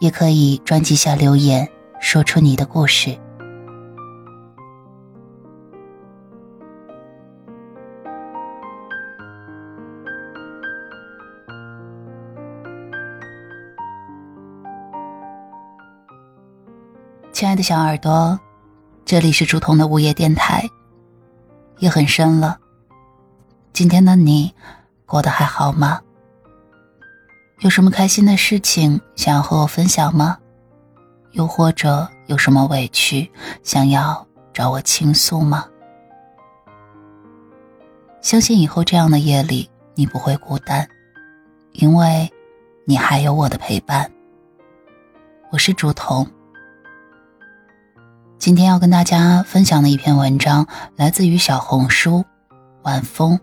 也可以专辑下留言，说出你的故事。亲爱的小耳朵，这里是竹筒的午夜电台。夜很深了，今天的你过得还好吗？有什么开心的事情想要和我分享吗？又或者有什么委屈想要找我倾诉吗？相信以后这样的夜里你不会孤单，因为你还有我的陪伴。我是竹童，今天要跟大家分享的一篇文章来自于小红书晚风。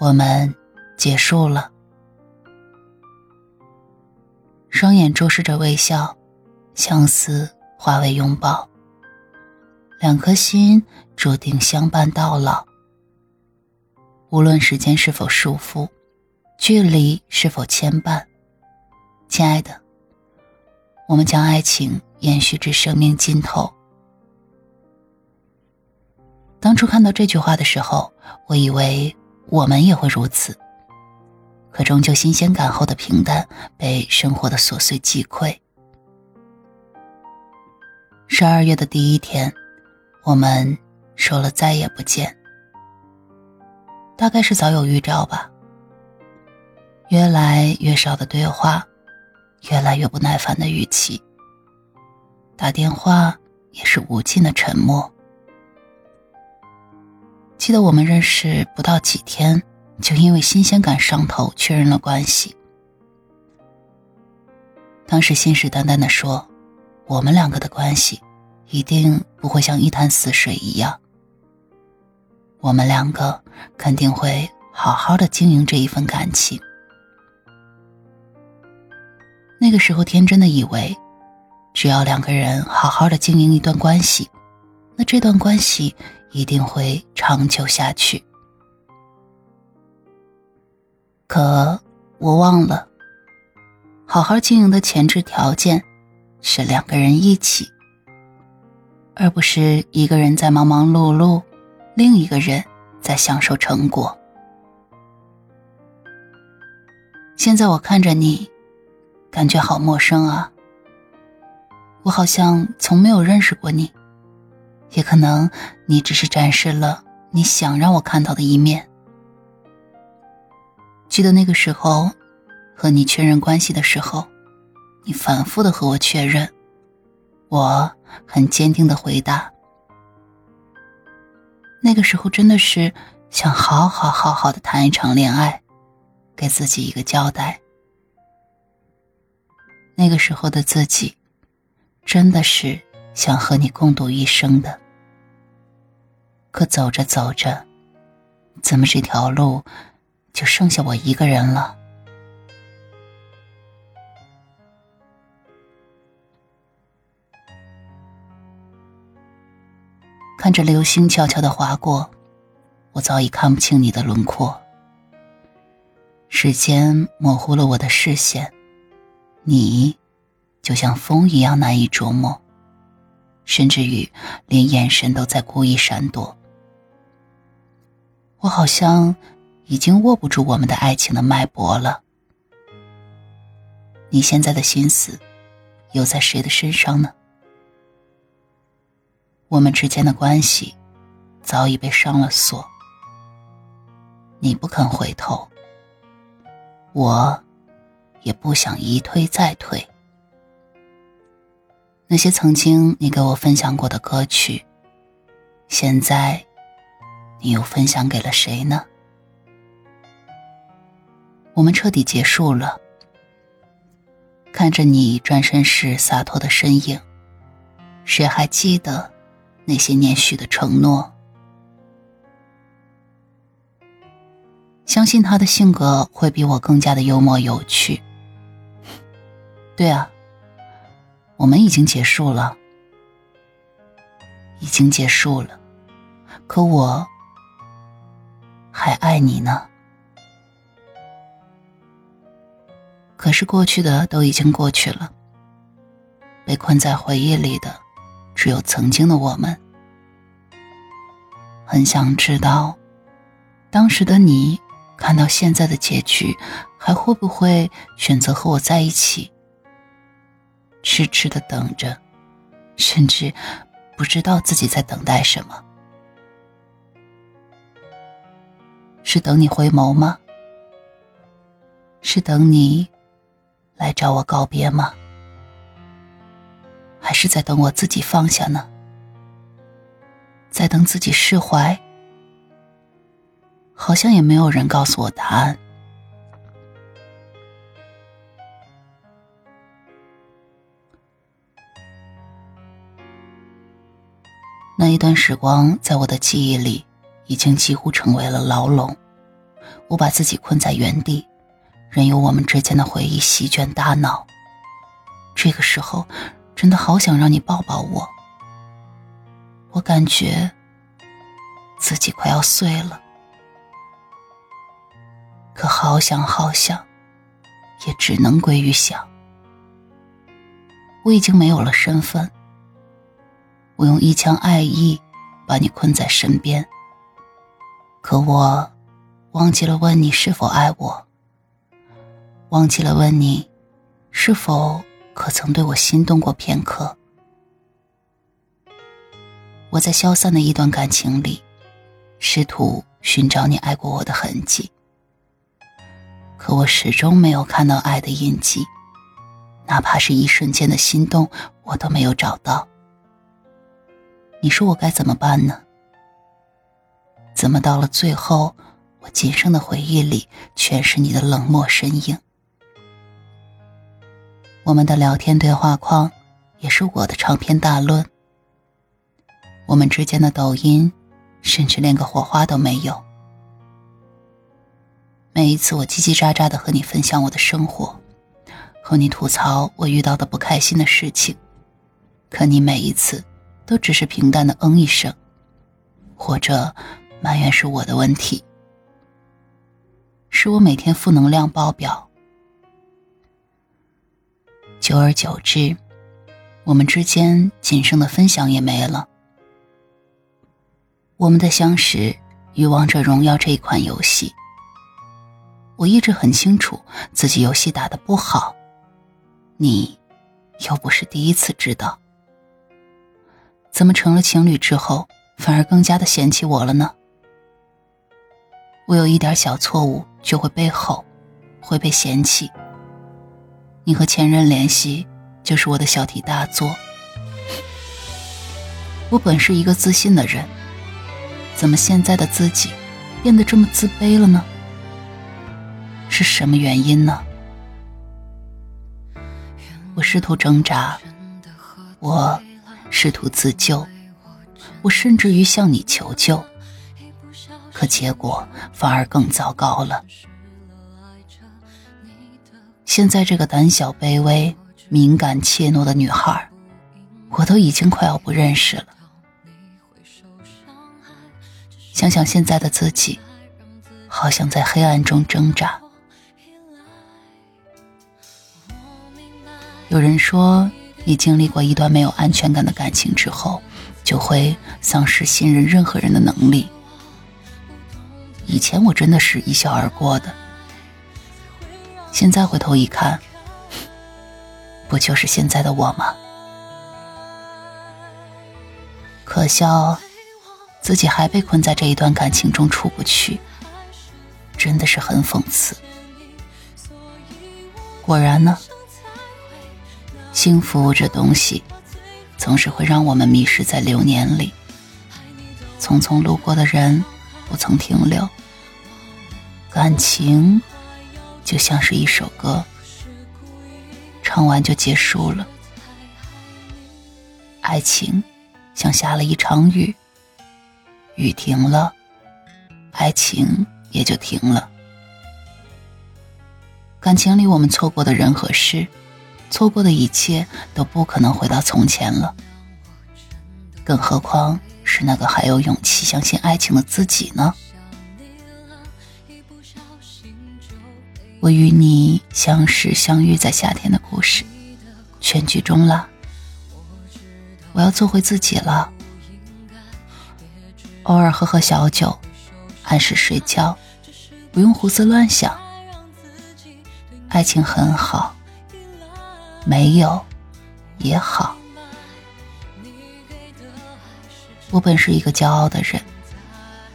我们结束了。双眼注视着微笑，相思化为拥抱。两颗心注定相伴到老。无论时间是否束缚，距离是否牵绊，亲爱的，我们将爱情延续至生命尽头。当初看到这句话的时候，我以为我们也会如此。可终究，新鲜感后的平淡被生活的琐碎击溃。十二月的第一天，我们说了再也不见。大概是早有预兆吧。越来越少的对话，越来越不耐烦的语气。打电话也是无尽的沉默。记得我们认识不到几天。就因为新鲜感上头，确认了关系。当时信誓旦旦的说：“我们两个的关系，一定不会像一潭死水一样。我们两个肯定会好好的经营这一份感情。”那个时候天真的以为，只要两个人好好的经营一段关系，那这段关系一定会长久下去。可我忘了，好好经营的前置条件是两个人一起，而不是一个人在忙忙碌碌，另一个人在享受成果。现在我看着你，感觉好陌生啊。我好像从没有认识过你，也可能你只是展示了你想让我看到的一面。记得那个时候，和你确认关系的时候，你反复的和我确认，我很坚定的回答。那个时候真的是想好好好好的谈一场恋爱，给自己一个交代。那个时候的自己，真的是想和你共度一生的。可走着走着，怎么这条路？就剩下我一个人了。看着流星悄悄的划过，我早已看不清你的轮廓。时间模糊了我的视线，你就像风一样难以捉摸，甚至于连眼神都在故意闪躲。我好像。已经握不住我们的爱情的脉搏了。你现在的心思，又在谁的身上呢？我们之间的关系，早已被上了锁。你不肯回头，我，也不想一退再退。那些曾经你给我分享过的歌曲，现在，你又分享给了谁呢？我们彻底结束了。看着你转身时洒脱的身影，谁还记得那些年许的承诺？相信他的性格会比我更加的幽默有趣。对啊，我们已经结束了，已经结束了，可我还爱你呢。可是过去的都已经过去了，被困在回忆里的只有曾经的我们。很想知道，当时的你看到现在的结局，还会不会选择和我在一起？痴痴的等着，甚至不知道自己在等待什么，是等你回眸吗？是等你？来找我告别吗？还是在等我自己放下呢？在等自己释怀？好像也没有人告诉我答案。那一段时光，在我的记忆里，已经几乎成为了牢笼。我把自己困在原地。任由我们之间的回忆席卷大脑。这个时候，真的好想让你抱抱我。我感觉自己快要碎了，可好想好想，也只能归于想。我已经没有了身份，我用一腔爱意把你困在身边，可我忘记了问你是否爱我。忘记了问你，是否可曾对我心动过片刻？我在消散的一段感情里，试图寻找你爱过我的痕迹，可我始终没有看到爱的印记，哪怕是一瞬间的心动，我都没有找到。你说我该怎么办呢？怎么到了最后，我仅剩的回忆里全是你的冷漠身影？我们的聊天对话框，也是我的长篇大论。我们之间的抖音，甚至连个火花都没有。每一次我叽叽喳喳的和你分享我的生活，和你吐槽我遇到的不开心的事情，可你每一次都只是平淡的嗯一声，或者埋怨是我的问题，是我每天负能量爆表。久而久之，我们之间仅剩的分享也没了。我们的相识与王者荣耀这一款游戏，我一直很清楚自己游戏打的不好，你又不是第一次知道，怎么成了情侣之后反而更加的嫌弃我了呢？我有一点小错误就会被吼，会被嫌弃。你和前任联系，就是我的小题大做。我本是一个自信的人，怎么现在的自己变得这么自卑了呢？是什么原因呢？我试图挣扎，我试图自救，我甚至于向你求救，可结果反而更糟糕了。现在这个胆小、卑微、敏感、怯懦的女孩，我都已经快要不认识了。想想现在的自己，好像在黑暗中挣扎。有人说，你经历过一段没有安全感的感情之后，就会丧失信任任何人的能力。以前我真的是一笑而过的。现在回头一看，不就是现在的我吗？可笑，自己还被困在这一段感情中出不去，真的是很讽刺。果然呢，幸福这东西，总是会让我们迷失在流年里。匆匆路过的人，不曾停留。感情。就像是一首歌，唱完就结束了。爱情像下了一场雨，雨停了，爱情也就停了。感情里，我们错过的人和事，错过的一切都不可能回到从前了。更何况是那个还有勇气相信爱情的自己呢？我与你相识相遇在夏天的故事，全剧终了。我要做回自己了，偶尔喝喝小酒，按时睡觉，不用胡思乱想。爱情很好，没有也好。我本是一个骄傲的人，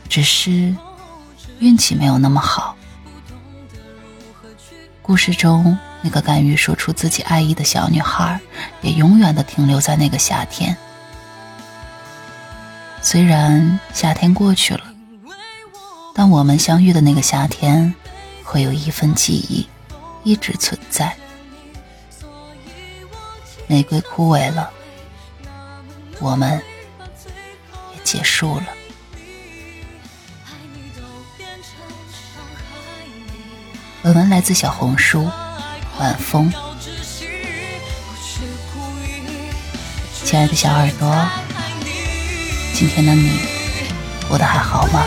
只是运气没有那么好。故事中那个敢于说出自己爱意的小女孩，也永远的停留在那个夏天。虽然夏天过去了，但我们相遇的那个夏天，会有一份记忆一直存在。玫瑰枯萎了，我们也结束了。本文来自小红书，晚风。亲爱的小耳朵，今天的你过得还好吗？